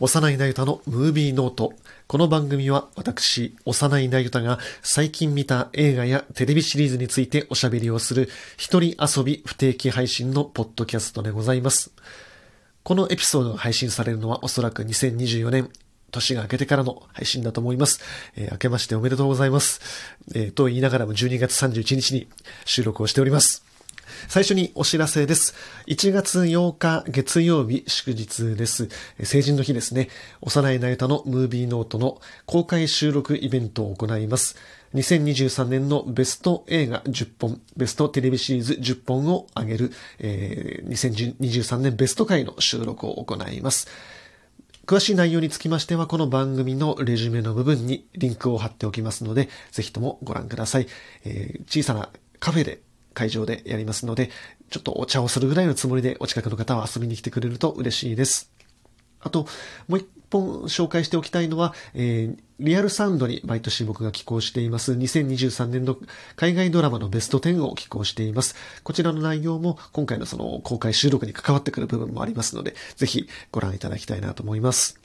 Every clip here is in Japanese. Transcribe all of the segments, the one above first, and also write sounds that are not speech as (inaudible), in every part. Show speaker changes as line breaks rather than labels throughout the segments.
幼いなゆたのムービーノート。この番組は私、幼いなゆたが最近見た映画やテレビシリーズについておしゃべりをする一人遊び不定期配信のポッドキャストでございます。このエピソードが配信されるのはおそらく2024年年が明けてからの配信だと思います。えー明けましておめでとうございます。えーと言いながらも12月31日に収録をしております。最初にお知らせです。1月8日月曜日祝日です。成人の日ですね。幼いなゆたのムービーノートの公開収録イベントを行います。2023年のベスト映画10本、ベストテレビシリーズ10本を上げる、えー2023年ベスト回の収録を行います。詳しい内容につきましては、この番組のレジュメの部分にリンクを貼っておきますので、ぜひともご覧ください。えー小さなカフェで会場でやりますので、ちょっとお茶をするぐらいのつもりでお近くの方は遊びに来てくれると嬉しいです。あと、もう一本紹介しておきたいのは、えーリアルサウンドに毎年僕が寄稿しています2023年の海外ドラマのベスト10を寄稿しています。こちらの内容も今回のその公開収録に関わってくる部分もありますので、ぜひご覧いただきたいなと思います。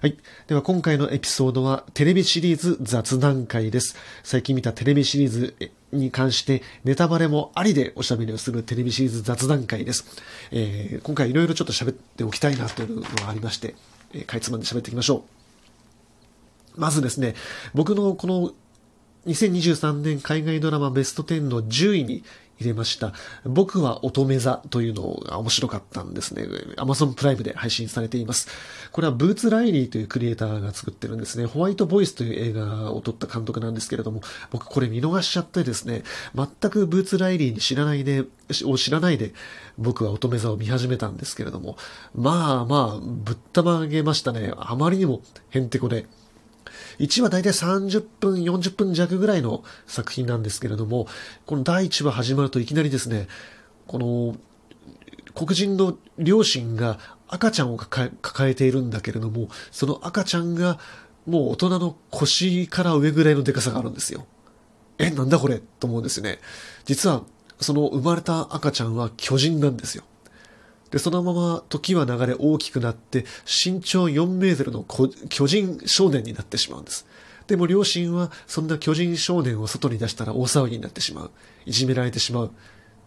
はい。では今回のエピソードはテレビシリーズ雑談会です。最近見たテレビシリーズに関してネタバレもありでおしゃべりをするテレビシリーズ雑談会です。えー今回いろいろちょっと喋っておきたいなというのがありまして、えーかいつまんで喋っていきましょう。まずですね、僕のこの2023年海外ドラマベスト10の10位に入れました。僕は乙女座というのが面白かったんですね。Amazon プライムで配信されています。これはブーツ・ライリーというクリエイターが作ってるんですね。ホワイト・ボイスという映画を撮った監督なんですけれども、僕これ見逃しちゃってですね、全くブーツ・ライリーに知らないで、を知らないで、僕は乙女座を見始めたんですけれども、まあまあ、ぶったまげましたね。あまりにもへんてこで。1話大体30分、40分弱ぐらいの作品なんですけれども、この第1話始まるといきなりですね、この黒人の両親が赤ちゃんを抱え抱えているんだけれども、その赤ちゃんがもう大人の腰から上ぐらいのデカさがあるんですよ。え、なんだこれ？と思うんですよね。実は、その生まれた赤ちゃんは巨人なんですよ。で、そのまま時は流れ大きくなって、身長4メートルの巨人少年になってしまうんです。でも両親はそんな巨人少年を外に出したら大騒ぎになってしまう。いじめられてしまう。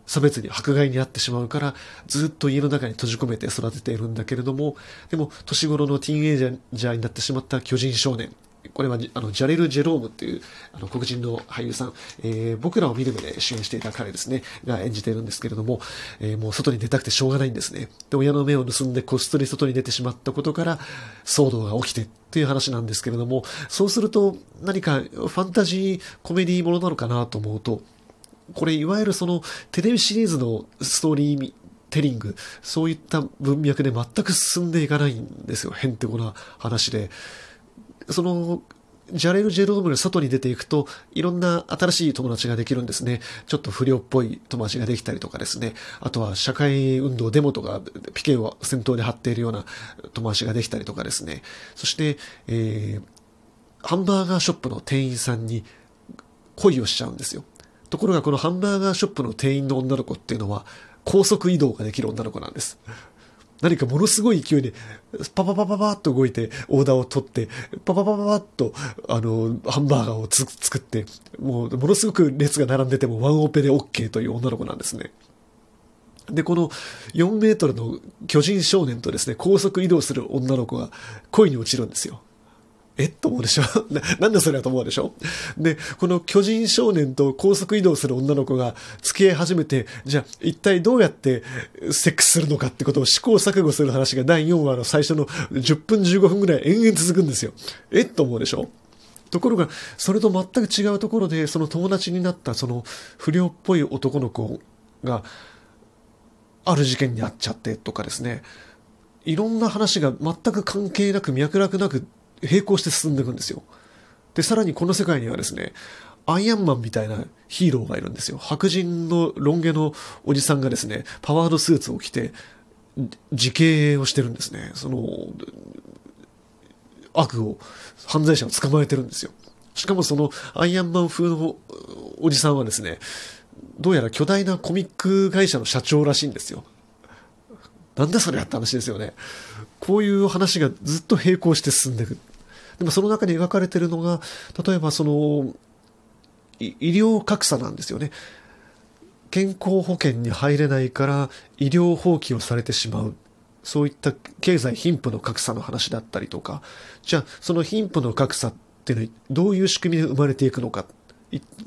差別に迫害にあってしまうから、ずっと家の中に閉じ込めて育てているんだけれども、でも年頃のティーンエイジャーになってしまった巨人少年。これはあのジャレル・ジェロームっていうあの黒人の俳優さん、えー僕らを見る目で主演していた彼ですね、が演じているんですけれども、えーもう外に出たくてしょうがないんですね。で、親の目を盗んでこっそり外に出てしまったことから騒動が起きてっていう話なんですけれども、そうすると何かファンタジーコメディーものなのかなと思うと、これいわゆるそのテレビシリーズのストーリーテリング、そういった文脈で全く進んでいかないんですよ。へんてこな話で。その、ジャレル・ジェロームの外に出ていくと、いろんな新しい友達ができるんですね。ちょっと不良っぽい友達ができたりとかですね。あとは社会運動、デモとか、ピケを先頭で張っているような友達ができたりとかですね。そして、えー、ハンバーガーショップの店員さんに恋をしちゃうんですよ。ところがこのハンバーガーショップの店員の女の子っていうのは高速移動ができる女の子なんです。何かものすごい勢いで、パパパパパッと動いて、オーダーを取って、パパパパパッと、あの、ハンバーガーをつ作って、もう、ものすごく列が並んでてもワンオペで OK という女の子なんですね。で、この4メートルの巨人少年とですね、高速移動する女の子が恋に落ちるんですよ。え？っと思うでしょ？(laughs) ななんでそれだと思うでしょ？で、この巨人少年と高速移動する女の子が付き合い始めて、じゃあ一体どうやってセックスするのかってことを試行錯誤する話が第4話の最初の10分15分ぐらい延々続くんですよ。え？っと思うでしょ？ところが、それと全く違うところで、その友達になったその不良っぽい男の子が、ある事件に遭っちゃってとかですね、いろんな話が全く関係なく脈絡なく並行して進んでいくんですよ。で、さらにこの世界にはですね、アイアンマンみたいなヒーローがいるんですよ。白人のロン毛のおじさんがですね、パワードスーツを着て、自警をしてるんですね。その、悪を、犯罪者を捕まえてるんですよ。しかもそのアイアンマン風のおじさんはですね、どうやら巨大なコミック会社の社長らしいんですよ。なんだそれやった話ですよね。こういう話がずっと並行して進んでいく。でもその中に描かれてるのが、例えばその、医療格差なんですよね。健康保険に入れないから医療放棄をされてしまう。そういった経済貧富の格差の話だったりとか、じゃあその貧富の格差っていうのはどういう仕組みで生まれていくのか。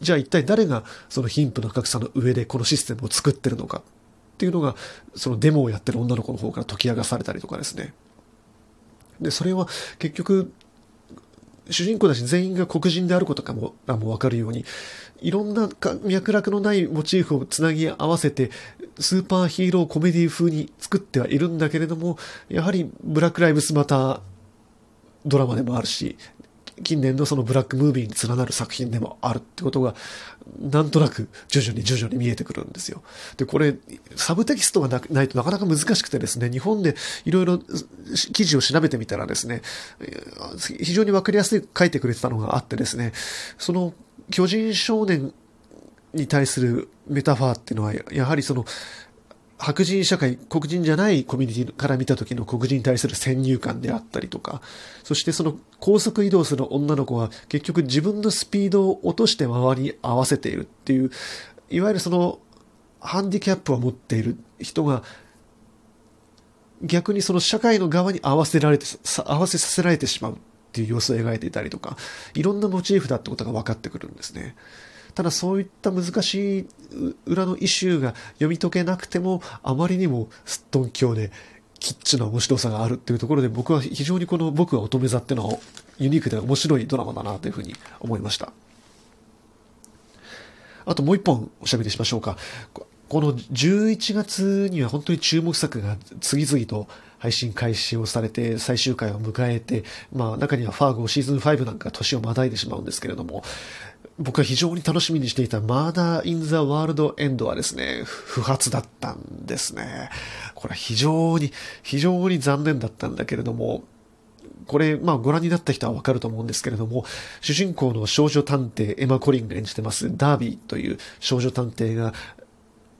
じゃあ一体誰がその貧富の格差の上でこのシステムを作ってるのかっていうのが、そのデモをやってる女の子の方から解き明かされたりとかですね。で、それは結局、主人公たち全員が黒人であることかも、もわかるように、いろんな脈絡のないモチーフをつなぎ合わせて、スーパーヒーローコメディ風に作ってはいるんだけれども、やはりブラック・ライブスマタードラマでもあるし、近年のそのブラックムービーに連なる作品でもあるってことが、なんとなく徐々に徐々に見えてくるんですよ。で、これ、サブテキストがなないとなかなか難しくてですね、日本でいろいろ記事を調べてみたらですね、非常にわかりやすい書いてくれてたのがあってですね、その巨人少年に対するメタファーっていうのは、やはりその、白人社会、黒人じゃないコミュニティから見た時の黒人に対する先入観であったりとか、そしてその高速移動する女の子は結局自分のスピードを落として周りに合わせているっていう、いわゆるそのハンディキャップを持っている人が逆にその社会の側に合わせられて、合わせさせられてしまうっていう様子を描いていたりとか、いろんなモチーフだってことが分かってくるんですね。ただそういった難しい裏のイシューが読み解けなくても、あまりにもすっとんきょうで、キッチな面白さがあるっていうところで、僕は非常にこの僕は乙女座っていうのはユニークで面白いドラマだなというふうに思いました。あともう一本おしゃべりしましょうか。この11月には本当に注目作が次々と配信開始をされて最終回を迎えて、まあ中にはファーゴシーズン5なんか年をまたいでしまうんですけれども、僕が非常に楽しみにしていたマーダー・イン・ザ・ワールド・エンドはですね、不発だったんですね。これは非常に、非常に残念だったんだけれども、これ、まあご覧になった人はわかると思うんですけれども、主人公の少女探偵エマ・コリンが演じてます、ダービーという少女探偵が、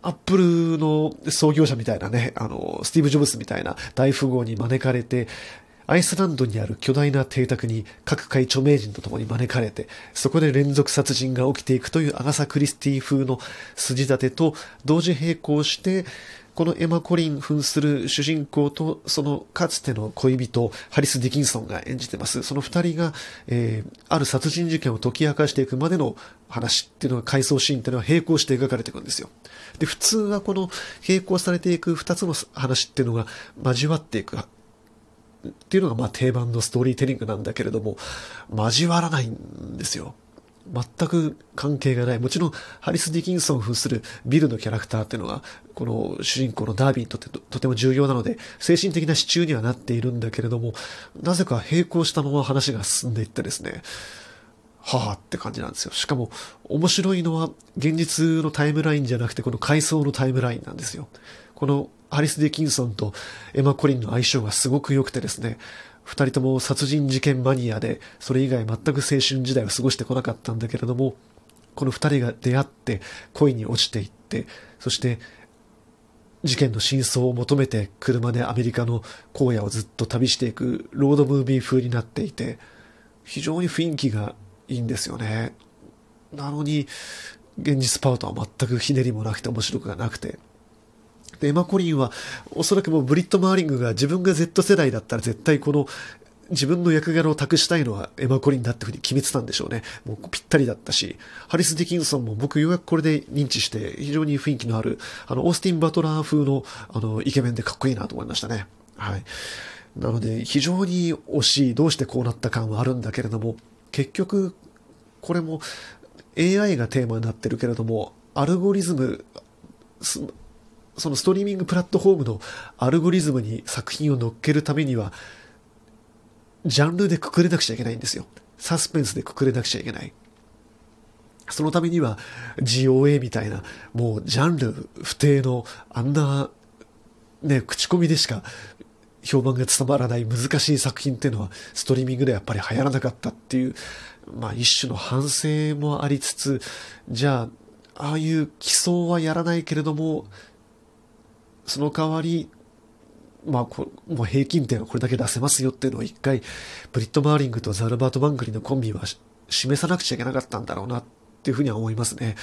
アップルの創業者みたいなね、あの、スティーブ・ジョブスみたいな大富豪に招かれて、アイスランドにある巨大な邸宅に各界著名人と共に招かれて、そこで連続殺人が起きていくというアガサ・クリスティ風の筋立てと同時並行して、このエマ・コリン扮する主人公と、そのかつての恋人、ハリス・ディキンソンが演じてます。その二人が、えー、ある殺人事件を解き明かしていくまでの話っていうのが、回想シーンっていうのは並行して描かれていくんですよ。で、普通はこの並行されていく二つの話っていうのが交わっていくっていうのがまあ定番のストーリーテリングなんだけれども、交わらないんですよ。全く関係がない。もちろん、ハリス・ディキンソン扮するビルのキャラクターっていうのが、この主人公のダービーにとってとても重要なので、精神的な支柱にはなっているんだけれども、なぜか並行したまま話が進んでいってですね、はあって感じなんですよ。しかも、面白いのは、現実のタイムラインじゃなくて、この回想のタイムラインなんですよ。このアリス・ディキンソンとエマ・コリンの相性がすごく良くてですね、二人とも殺人事件マニアで、それ以外全く青春時代を過ごしてこなかったんだけれども、この二人が出会って恋に落ちていって、そして事件の真相を求めて車でアメリカの荒野をずっと旅していくロードムービー風になっていて、非常に雰囲気がいいんですよね。なのに、現実パウトは全くひねりもなくて面白くがなくて、で、エマ・コリンは、おそらくもうブリット・マーリングが自分が Z 世代だったら絶対この自分の役柄を託したいのはエマ・コリンだってふうに決めてたんでしょうね。もうぴったりだったし、ハリス・ディキンソンも僕ようやくこれで認知して非常に雰囲気のある、あの、オースティン・バトラー風の、あの、イケメンでかっこいいなと思いましたね。はい。なので、非常に惜しい、どうしてこうなった感はあるんだけれども、結局、これも AI がテーマになってるけれども、アルゴリズム、そのストリーミングプラットフォームのアルゴリズムに作品を乗っけるためには、ジャンルでくくれなくちゃいけないんですよ。サスペンスでくくれなくちゃいけない。そのためには GOA みたいな、もうジャンル不定の、あんな、ね、口コミでしか評判が伝わらない難しい作品っていうのは、ストリーミングではやっぱり流行らなかったっていう、まあ一種の反省もありつつ、じゃあ、ああいう基礎はやらないけれども、その代わり、まあこ、もう平均点はこれだけ出せますよっていうのを一回、ブリット・マーリングとザルバート・バンクリーのコンビは示さなくちゃいけなかったんだろうなっていうふうには思いますね。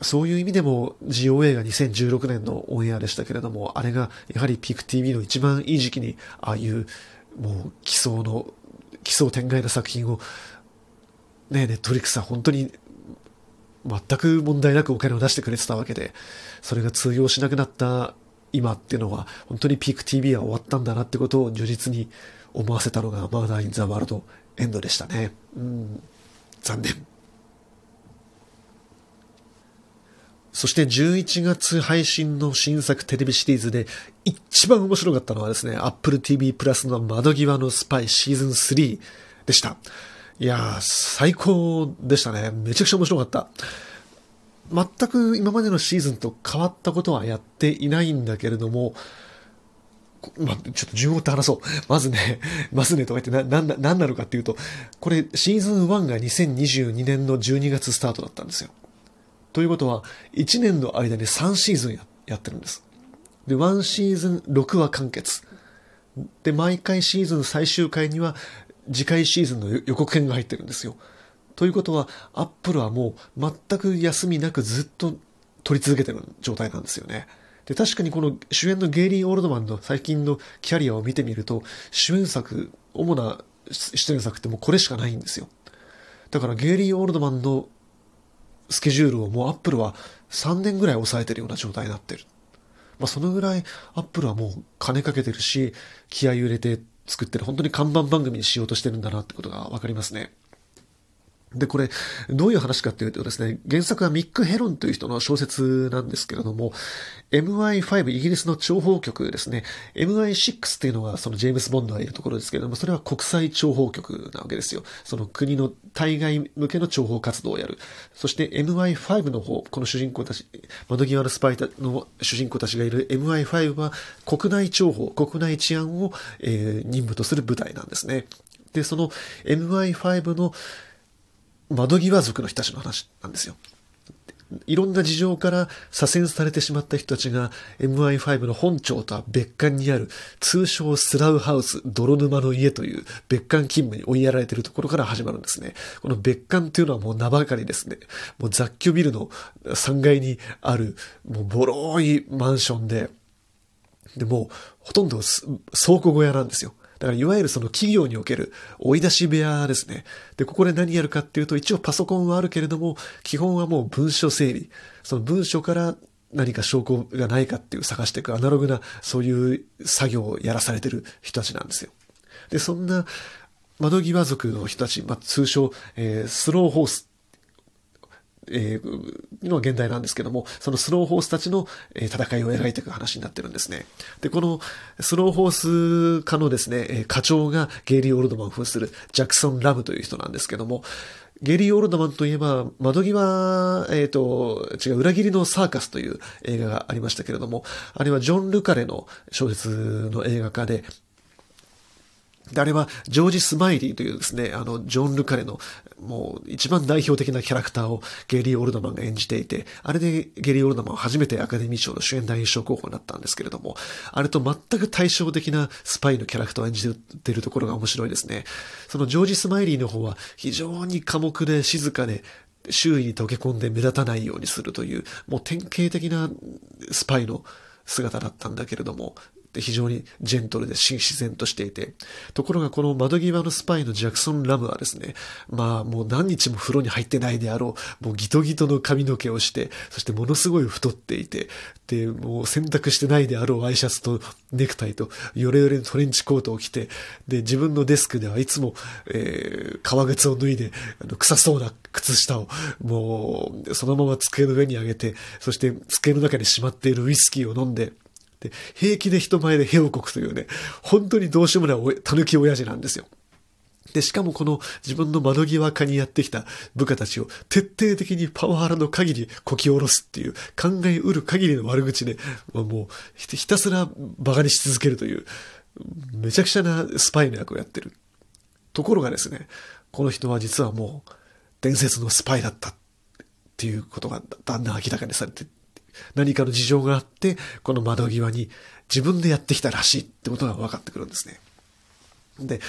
そういう意味でも GOA が2016年のオンエアでしたけれども、あれがやはりピーク TV の一番いい時期に、ああいうもう奇想の、奇想天外な作品を、ね、ネットフリックスは本当に全く問題なくお金を出してくれてたわけで、それが通用しなくなった今っていうのは、本当にピーク TV は終わったんだなってことを如実に思わせたのが、マーダー・イン・ザ・ワールド・エンドでしたね。うん、残念。そして11月配信の新作テレビシリーズで一番面白かったのはですね、Apple TV プラスの窓際のスパイシーズン3でした。いやー、最高でしたね。めちゃくちゃ面白かった。全く今までのシーズンと変わったことはやっていないんだけれども、まちょっと順を追って話そう。(laughs) まずね、(laughs) まずねとか言ってな、な、なんなのかっていうと、これシーズン1が2022年の12月スタートだったんですよ。ということは、1年の間に3シーズンややってるんです。で、1シーズン6話完結。で、毎回シーズン最終回には次回シーズンの予告編が入ってるんですよ。ということは、アップルはもう全く休みなくずっと撮り続けてる状態なんですよね。で、確かにこの主演のゲイリー・オールドマンの最近のキャリアを見てみると、主演作、主な出演作ってもうこれしかないんですよ。だからゲイリー・オールドマンのスケジュールをもうアップルは3年ぐらい抑えてるような状態になってる。まあそのぐらいアップルはもう金かけてるし、気合い入れて作ってる本当に看板番組にしようとしてるんだなってことがわかりますね。で、これ、どういう話かっていうとですね、原作はミック・ヘロンという人の小説なんですけれども、MI5、イギリスの諜報局ですね、MI6 っていうのがそのジェームス・ボンドがいるところですけれども、それは国際諜報局なわけですよ。その国の対外向けの諜報活動をやる。そして MI5 の方、この主人公たち、窓際のスパイの主人公たちがいる MI5 は国内諜報、国内治安を、えー、任務とする部隊なんですね。で、その MI5 の窓際族の人たちの話なんですよ。いろんな事情から左遷されてしまった人たちが MI5 の本庁とは別館にある通称スラウハウス、泥沼の家という別館勤務に追いやられているところから始まるんですね。この別館っていうのはもう名ばかりですね。もう雑居ビルの3階にあるもうボロいマンションで、でもほとんど倉庫小屋なんですよ。だからいわゆるその企業における追い出し部屋ですね。で、ここで何やるかっていうと、一応パソコンはあるけれども、基本はもう文書整理。その文書から何か証拠がないかっていう探していくアナログなそういう作業をやらされてる人たちなんですよ。で、そんな窓際族の人たち、まあ、通称、えー、スローホースえー、の現代なんですけども、そのスローホースたちの、え戦いを描いていく話になってるんですね。で、このスローホース家のですね、課長がゲイリー・オールドマンを扮するジャクソン・ラムという人なんですけども、ゲリー・オールドマンといえば、窓際、えっ、ー、と、違う、裏切りのサーカスという映画がありましたけれども、あれはジョン・ルカレの小説の映画化で、で、あれは、ジョージ・スマイリーというですね、あの、ジョン・ルカレの、もう、一番代表的なキャラクターをゲリー・オルドマンが演じていて、あれでゲリー・オルドマンは初めてアカデミー賞の主演男優賞候補になったんですけれども、あれと全く対照的なスパイのキャラクターを演じているところが面白いですね。そのジョージ・スマイリーの方は、非常に寡黙で静かで、周囲に溶け込んで目立たないようにするという、もう典型的なスパイの姿だったんだけれども、って非常にジェントルで自然としていて、ところがこの窓際のスパイのジャクソン・ラムはですね、まあもう何日も風呂に入ってないであろう、もうギトギトの髪の毛をして、そしてものすごい太っていて、で、もう洗濯してないであろうワイシャツとネクタイとヨレヨレのトレンチコートを着て、で、自分のデスクではいつも、えー、革靴を脱いで、あの、臭そうな靴下を、もう、そのまま机の上に上げて、そして机の中にしまっているウイスキーを飲んで、で、平気で人前で屁をこくというね、本当にどうしようもない狸親父なんですよ。で、しかもこの自分の窓際下にやってきた部下たちを徹底的にパワハラの限りこき下ろすっていう考えうる限りの悪口で、もうひたすら馬鹿にし続けるという、めちゃくちゃなスパイの役をやってる。ところがですね、この人は実はもう伝説のスパイだったっていうことがだんだん明らかにされて何かの事情があって、この窓際に自分でやってきたらしいってことが分かってくるんですね。で、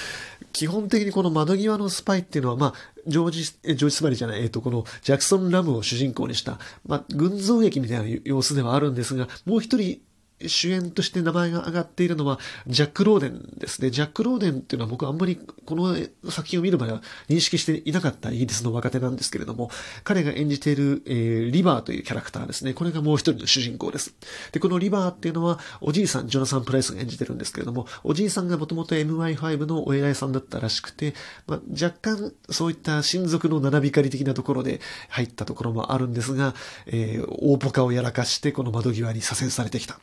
基本的にこの窓際のスパイっていうのは、まあ、ジョージ、ジョージ・スマリじゃない、えっ、ー、と、このジャクソン・ラムを主人公にした、まあ、群像劇みたいな様子ではあるんですが、もう一人主演として名前が挙がっているのは、ジャック・ローデンですね。ジャック・ローデンっていうのは僕あんまりこの作品を見る前は認識していなかったイギリスの若手なんですけれども、彼が演じている、えー、リバーというキャラクターですね。これがもう一人の主人公です。で、このリバーっていうのは、おじいさん、ジョナサン・プライスが演じてるんですけれども、おじいさんがもともと MI5 のお偉いさんだったらしくて、まあ、若干そういった親族の七光り的なところで入ったところもあるんですが、えー、大ポカをやらかしてこの窓際に左遷されてきた。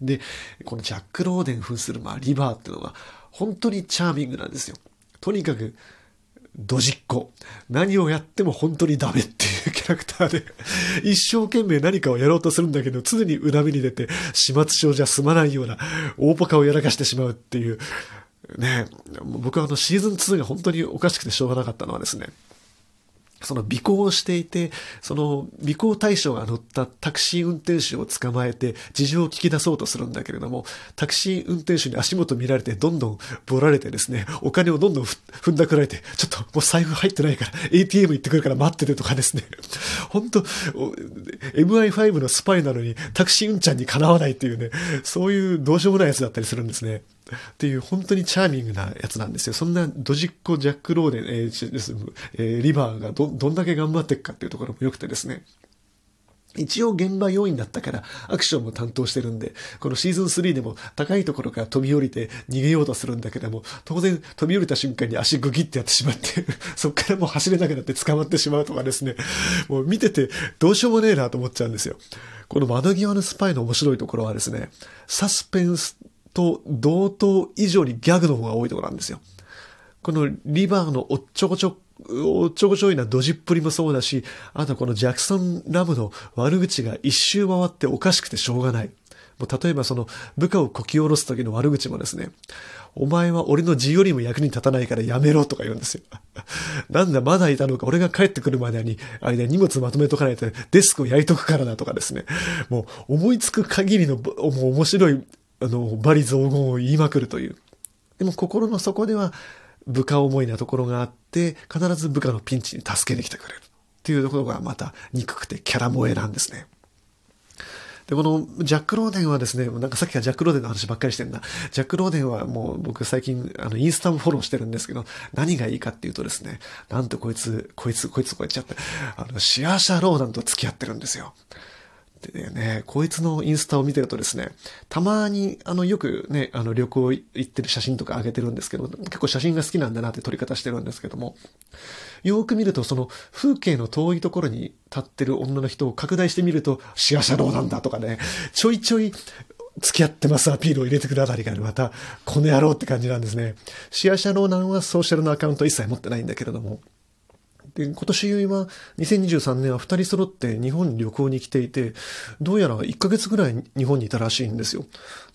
で、このジャック・ローデン扮する、まあ、リバーっていうのが、本当にチャーミングなんですよ。とにかく、ドジっ子。何をやっても本当にダメっていう (laughs) キャラクターで、一生懸命何かをやろうとするんだけど、常に恨みに出て、始末書じゃ済まないような、大ポカをやらかしてしまうっていう、ね、僕はあのシーズン2が本当におかしくてしょうがなかったのはですね、その尾行をしていて、その尾行対象が乗ったタクシー運転手を捕まえて事情を聞き出そうとするんだけれども、タクシー運転手に足元見られてどんどんボられてですね、お金をどんどん踏んだくられて、ちょっともう財布入ってないから ATM 行ってくるから待っててとかですね、本当 MI5 のスパイなのにタクシー運ちゃんにかなわないっていうね、そういうどうしようもないやつだったりするんですね。っていう本当にチャーミングなやつなんですよ。そんなドジッコ・ジャック・ローデン、えーえー、リバーがど、どんだけ頑張っていくかっていうところも良くてですね。一応現場要員だったからアクションも担当してるんで、このシーズン3でも高いところから飛び降りて逃げようとするんだけども、当然飛び降りた瞬間に足グギってやってしまって (laughs) そっからもう走れなくなって捕まってしまうとかですね、もう見ててどうしようもねえなと思っちゃうんですよ。この窓際のスパイの面白いところはですね、サスペンスと同等以上にギャグの方が多いところなんですよ。このリバーのおっちょこちょ、おちょこちょいなドジっぷりもそうだし、あとこのジャクソン・ラムの悪口が一周回っておかしくてしょうがない。もう例えばその部下をこき下ろす時の悪口もですね、お前は俺の字よりも役に立たないからやめろとか言うんですよ。なんだ、まだいたのか、俺が帰ってくるまでに、間に荷物まとめとかないとデスクを焼いとくからなとかですね。もう思いつく限りの、面白いあの、バリ雑言を言いまくるという。でも心の底では部下思いなところがあって、必ず部下のピンチに助けに来てくれる。っていうところがまた憎くてキャラ萌えなんですね。で、このジャック・ローデンはですね、なんかさっきからジャック・ローデンの話ばっかりしてんだ。ジャック・ローデンはもう僕最近、あの、インスタもフォローしてるんですけど、何がいいかっていうとですね、なんとこいつ、こいつ、こいつ、こいつやって、あの、シアーシャ・ローダンと付き合ってるんですよ。でね、こいつのインスタを見てるとですね、たまに、あの、よくね、あの、旅行行ってる写真とか上げてるんですけど、結構写真が好きなんだなって撮り方してるんですけども、よく見ると、その、風景の遠いところに立ってる女の人を拡大してみると、シアシャローなんだとかね、ちょいちょい、付き合ってますアピールを入れてくるあたりがまた、この野郎って感じなんですね。シアシャローナンはソーシャルのアカウント一切持ってないんだけれども、で、今年は、2023年は2人揃って日本に旅行に来ていて、どうやら1ヶ月ぐらい日本にいたらしいんですよ。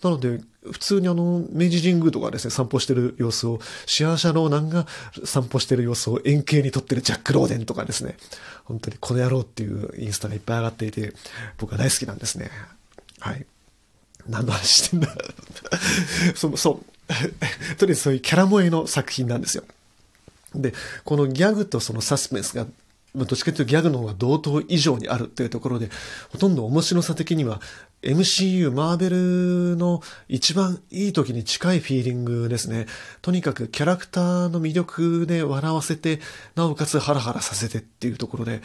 なので、普通にあの、明治神宮とかですね、散歩してる様子を、シアーシャローナンが散歩してる様子を円形に撮ってるジャック・ローデンとかですね、本当にこの野郎っていうインスタがいっぱい上がっていて、僕は大好きなんですね。はい。何の話してんだ (laughs) そう、そう。(laughs) とりあえずそういうキャラ萌えの作品なんですよ。で、このギャグとそのサスペンスが、どっちかというとギャグの方が同等以上にあるっていうところで、ほとんど面白さ的には MCU、マーベルの一番いい時に近いフィーリングですね。とにかくキャラクターの魅力で笑わせて、なおかつハラハラさせてっていうところで、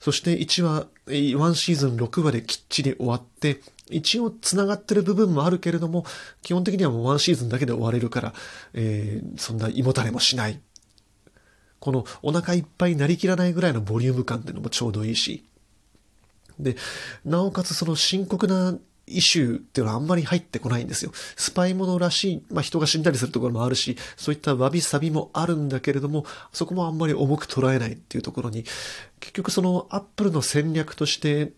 そして1話、1シーズン6話できっちり終わって、一応繋がってる部分もあるけれども、基本的にはもう1シーズンだけで終われるから、えー、そんな胃もたれもしないこのお腹いっぱいになりきらないぐらいのボリューム感っていうのもちょうどいいし。で、なおかつその深刻なイシューっていうのはあんまり入ってこないんですよ。スパイものらしい、まあ、人が死んだりするところもあるし、そういったわびさびもあるんだけれども、そこもあんまり重く捉えないっていうところに、結局そのアップルの戦略として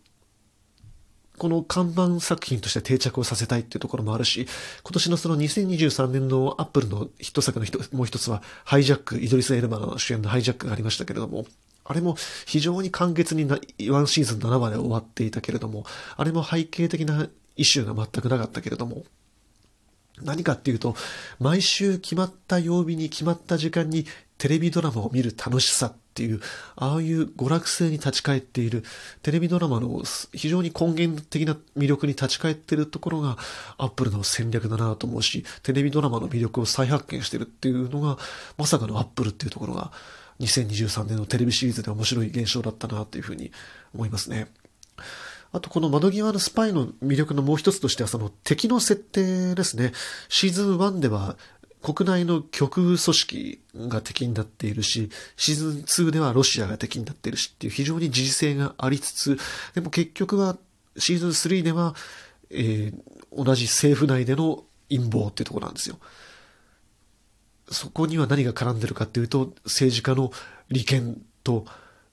この看板作品として定着をさせたいっていうところもあるし、今年のその2023年のアップルのヒット作のもう一つは、ハイジャック、イドリス・エルマの主演のハイジャックがありましたけれども、あれも非常に簡潔にワンシーズン7話で終わっていたけれども、あれも背景的なイシューが全くなかったけれども、何かっていうと、毎週決まった曜日に決まった時間にテレビドラマを見る楽しさっっていう、ああいう娯楽性に立ち返っている、テレビドラマの非常に根源的な魅力に立ち返っているところが、アップルの戦略だなと思うし、テレビドラマの魅力を再発見してるっていうのが、まさかのアップルっていうところが、2023年のテレビシリーズで面白い現象だったなというふうに思いますね。あとこの窓際のスパイの魅力のもう一つとしてはその敵の設定ですね。シーズン1では国内の極右組織が敵になっているし、シーズン2ではロシアが敵になっているしっていう非常に時事性がありつつ、でも結局はシーズン3では、えー、同じ政府内での陰謀っていうとこなんですよ。そこには何が絡んでるかっていうと、政治家の利権と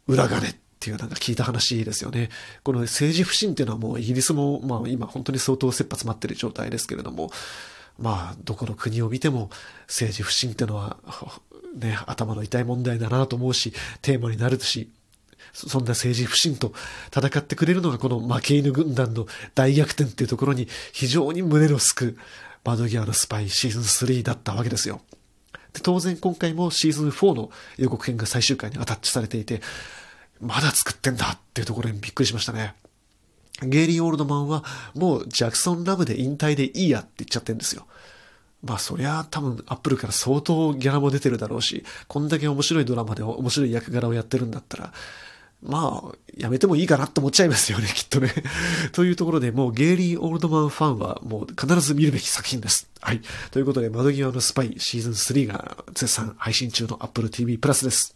裏金っていうなんか聞いた話ですよね。この政治不信っていうのはもうイギリスも、まあ今本当に相当切羽詰まってる状態ですけれども、まあどこの国を見ても政治不信ってのは、(laughs) ね、頭の痛い問題だなと思うし、テーマになるし、そんな政治不信と戦ってくれるのがこの負け犬軍団の大逆転っていうところに非常に胸のすく窓際のスパイシーズン3だったわけですよ。で当然今回もシーズン4の予告編が最終回にアタッチされていて、まだ作ってんだっていうところにびっくりしましたね。ゲイリー・オールドマンはもうジャクソン・ラブで引退でいいやって言っちゃってんですよ。まあそりゃ多分アップルから相当ギャラも出てるだろうし、こんだけ面白いドラマで面白い役柄をやってるんだったら、まあ、やめてもいいかなって思っちゃいますよね、(laughs) きっとね。(laughs) というところで、もうゲイリー・オールドマンファンはもう必ず見るべき作品です。はい。ということで、窓際のスパイシーズン3が絶賛配信中の Apple TV プラスです。